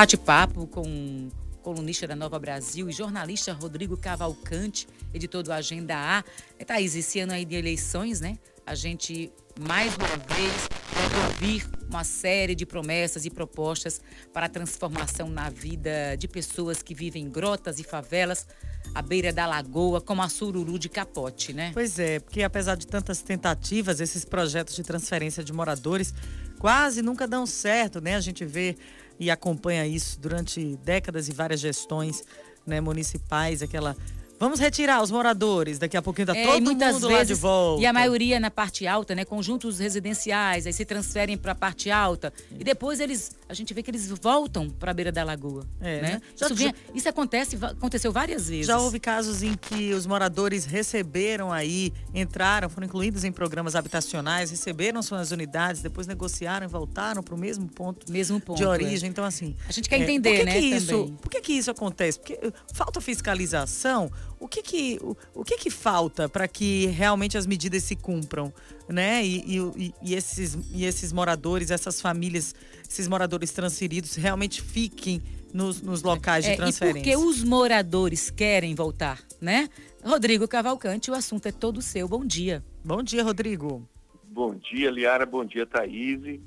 bate-papo com colunista da Nova Brasil e jornalista Rodrigo Cavalcante, editor do Agenda A. É, Thaís, esse ano aí de eleições, né? A gente, mais uma vez, vai ouvir uma série de promessas e propostas para a transformação na vida de pessoas que vivem em grotas e favelas à beira da lagoa, como a Sururu de Capote, né? Pois é, porque apesar de tantas tentativas, esses projetos de transferência de moradores quase nunca dão certo, né? A gente vê e acompanha isso durante décadas e várias gestões né, municipais, aquela Vamos retirar os moradores, daqui a pouquinho tá é, todo mundo vezes, lá de volta. E a maioria na parte alta, né? Conjuntos residenciais, aí se transferem para a parte alta. E depois eles, a gente vê que eles voltam para a beira da lagoa. É, né? né? Já, isso, isso, acontece, aconteceu várias vezes. Já houve casos em que os moradores receberam aí, entraram, foram incluídos em programas habitacionais, receberam suas unidades, depois negociaram e voltaram para o mesmo ponto, mesmo ponto de origem. É. Então, assim. A gente quer é, entender, por que né? Que isso, por que, que isso acontece? Porque uh, falta fiscalização o que que, o, o que, que falta para que realmente as medidas se cumpram, né? E, e, e, esses, e esses moradores, essas famílias, esses moradores transferidos realmente fiquem nos, nos locais de transferência. É, e porque os moradores querem voltar, né? Rodrigo Cavalcante, o assunto é todo seu. Bom dia. Bom dia, Rodrigo. Bom dia, Liara. Bom dia, Thaís.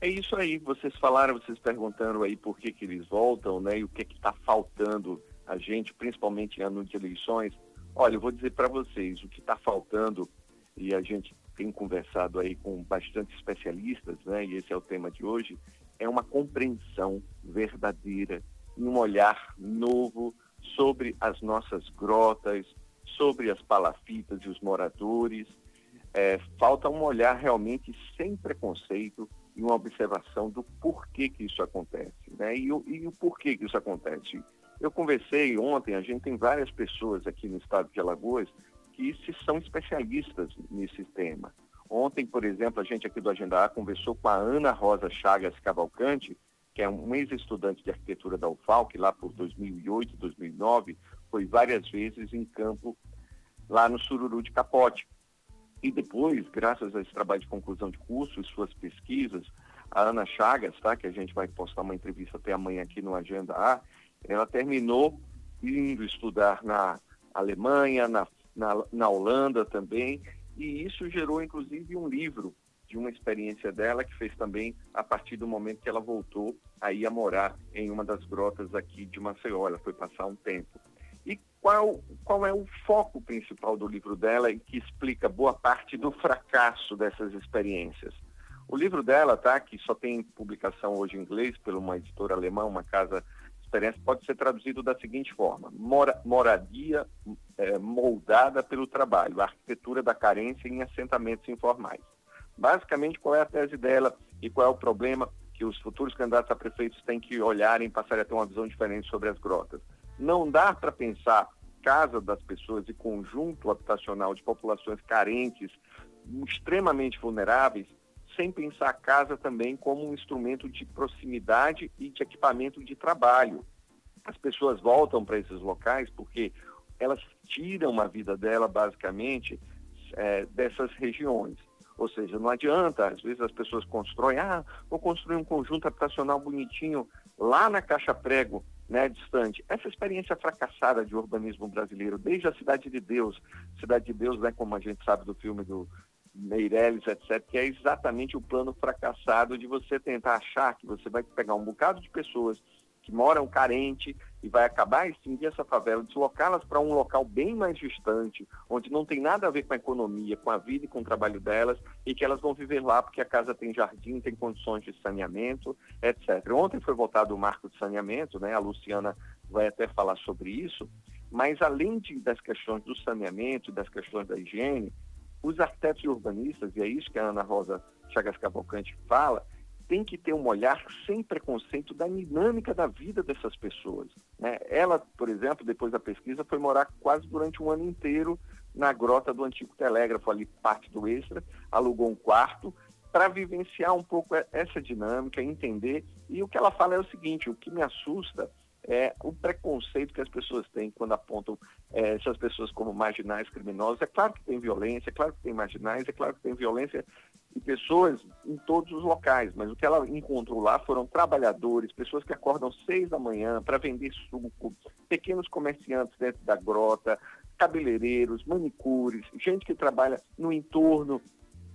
É isso aí, vocês falaram, vocês perguntaram aí por que, que eles voltam, né? E o que está faltando a gente, principalmente em ano de eleições, olha, eu vou dizer para vocês, o que está faltando, e a gente tem conversado aí com bastante especialistas, né, e esse é o tema de hoje, é uma compreensão verdadeira um olhar novo sobre as nossas grotas, sobre as palafitas e os moradores. É, falta um olhar realmente sem preconceito e uma observação do porquê que isso acontece, né? E, e o porquê que isso acontece. Eu conversei ontem, a gente tem várias pessoas aqui no estado de Alagoas que se são especialistas nesse tema. Ontem, por exemplo, a gente aqui do Agenda A conversou com a Ana Rosa Chagas Cavalcante, que é um ex-estudante de arquitetura da UFAL, que lá por 2008, 2009, foi várias vezes em campo lá no Sururu de Capote. E depois, graças a esse trabalho de conclusão de curso e suas pesquisas, a Ana Chagas, tá, que a gente vai postar uma entrevista até amanhã aqui no Agenda A, ela terminou indo estudar na Alemanha, na, na, na Holanda também, e isso gerou inclusive um livro de uma experiência dela que fez também a partir do momento que ela voltou aí a morar em uma das grotas aqui de Maceió. Ela foi passar um tempo. E qual, qual é o foco principal do livro dela e que explica boa parte do fracasso dessas experiências? O livro dela, tá, que só tem publicação hoje em inglês por uma editora alemã, uma casa experiência pode ser traduzido da seguinte forma: mora, moradia é, moldada pelo trabalho, a arquitetura da carência em assentamentos informais. Basicamente, qual é a tese dela e qual é o problema que os futuros candidatos a prefeitos têm que olharem e passarem a ter uma visão diferente sobre as grotas? Não dá para pensar casa das pessoas e conjunto habitacional de populações carentes, extremamente vulneráveis, sem pensar a casa também como um instrumento de proximidade e de equipamento de trabalho. As pessoas voltam para esses locais porque elas tiram a vida dela, basicamente, é, dessas regiões. Ou seja, não adianta, às vezes as pessoas constroem, ah, vou construir um conjunto habitacional bonitinho lá na Caixa Prego, né, distante. Essa experiência fracassada de urbanismo brasileiro, desde a Cidade de Deus, Cidade de Deus, né, como a gente sabe do filme do, Meirelles, etc., que é exatamente o plano fracassado de você tentar achar que você vai pegar um bocado de pessoas que moram carente e vai acabar extinguir essa favela, deslocá-las para um local bem mais distante, onde não tem nada a ver com a economia, com a vida e com o trabalho delas, e que elas vão viver lá porque a casa tem jardim, tem condições de saneamento, etc. Ontem foi votado o marco de saneamento, né? A Luciana vai até falar sobre isso, mas além de, das questões do saneamento, das questões da higiene, os arquitetos urbanistas, e é isso que a Ana Rosa Chagas Cavalcante fala, tem que ter um olhar sem preconceito da dinâmica da vida dessas pessoas. Né? Ela, por exemplo, depois da pesquisa, foi morar quase durante um ano inteiro na grota do antigo telégrafo, ali parte do extra, alugou um quarto para vivenciar um pouco essa dinâmica, entender. E o que ela fala é o seguinte: o que me assusta é o preconceito que as pessoas têm quando apontam é, essas pessoas como marginais criminosas. É claro que tem violência, é claro que tem marginais, é claro que tem violência de pessoas em todos os locais, mas o que ela encontrou lá foram trabalhadores, pessoas que acordam seis da manhã para vender suco, pequenos comerciantes dentro da grota, cabeleireiros, manicures, gente que trabalha no entorno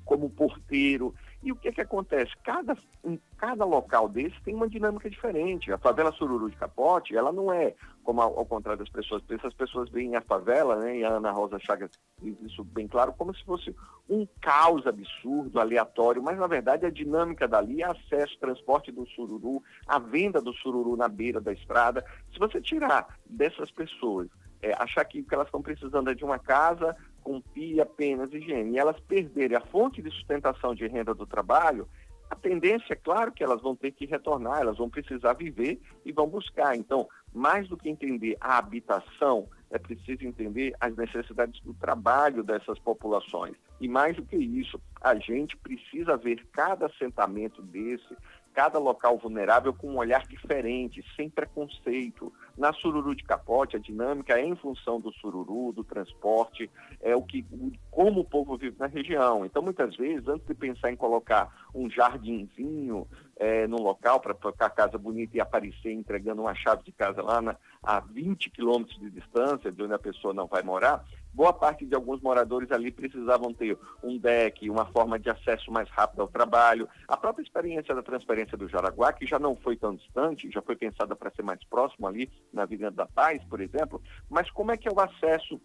como porteiro. E o que, que acontece? Cada, em cada local desse tem uma dinâmica diferente. A favela Sururu de Capote, ela não é, como ao, ao contrário das pessoas pensam, as pessoas veem a favela, né, e a Ana Rosa Chagas diz isso bem claro, como se fosse um caos absurdo, aleatório, mas na verdade a dinâmica dali é acesso, transporte do sururu, a venda do sururu na beira da estrada. Se você tirar dessas pessoas é, achar que o que elas estão precisando é de uma casa com apenas higiene, e elas perderem a fonte de sustentação de renda do trabalho, a tendência é claro que elas vão ter que retornar, elas vão precisar viver e vão buscar. Então, mais do que entender a habitação, é preciso entender as necessidades do trabalho dessas populações. E mais do que isso, a gente precisa ver cada assentamento desse, cada local vulnerável com um olhar diferente, sem preconceito. Na Sururu de Capote, a dinâmica é em função do sururu, do transporte, é o que, como o povo vive na região. Então, muitas vezes, antes de pensar em colocar um jardinzinho é, no local para ficar a casa bonita e aparecer entregando uma chave de casa lá na, a 20 quilômetros de distância de onde a pessoa não vai morar, boa parte de alguns moradores ali precisavam ter um deck, uma forma de acesso mais rápido ao trabalho. A própria experiência da transferência do Jaraguá, que já não foi tão distante, já foi pensada para ser mais próximo ali na Avenida da Paz, por exemplo, mas como é que é o acesso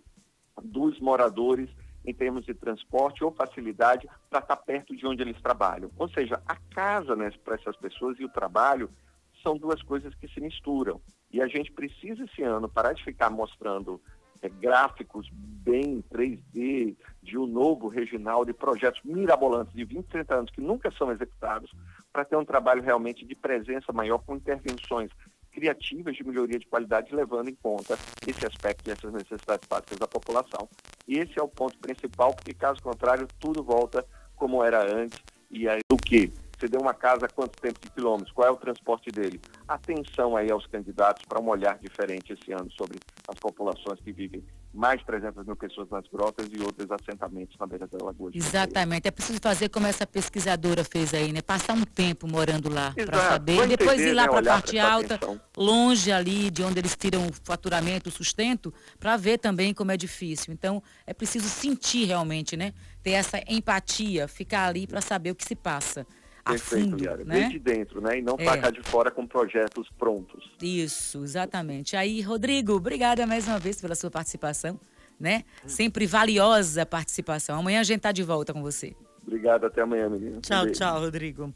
dos moradores em termos de transporte ou facilidade para estar perto de onde eles trabalham. Ou seja, a casa né, para essas pessoas e o trabalho são duas coisas que se misturam. E a gente precisa esse ano parar de ficar mostrando é, gráficos bem 3D de um novo regional, de projetos mirabolantes de 20, 30 anos que nunca são executados, para ter um trabalho realmente de presença maior com intervenções criativas de melhoria de qualidade, levando em conta esse aspecto e essas necessidades básicas da população. E esse é o ponto principal, porque caso contrário, tudo volta como era antes. E aí o que? Você deu uma casa quanto tempo de quilômetros? Qual é o transporte dele? Atenção aí aos candidatos para um olhar diferente esse ano sobre as populações que vivem mais de 300 mil pessoas nas grotas e outros assentamentos na beira da lagoa. Exatamente. É preciso fazer como essa pesquisadora fez aí, né? Passar um tempo morando lá para saber. Depois ir lá né? para a parte alta, atenção. longe ali de onde eles tiram o faturamento, o sustento, para ver também como é difícil. Então, é preciso sentir realmente, né? Ter essa empatia, ficar ali para saber o que se passa. Perfeito, fundo. Né? Desde dentro, né? E não é. cá de fora com projetos prontos. Isso, exatamente. Aí, Rodrigo, obrigada mais uma vez pela sua participação, né? Sempre valiosa participação. Amanhã a gente tá de volta com você. Obrigado, até amanhã, menina. Tchau, um tchau, Rodrigo.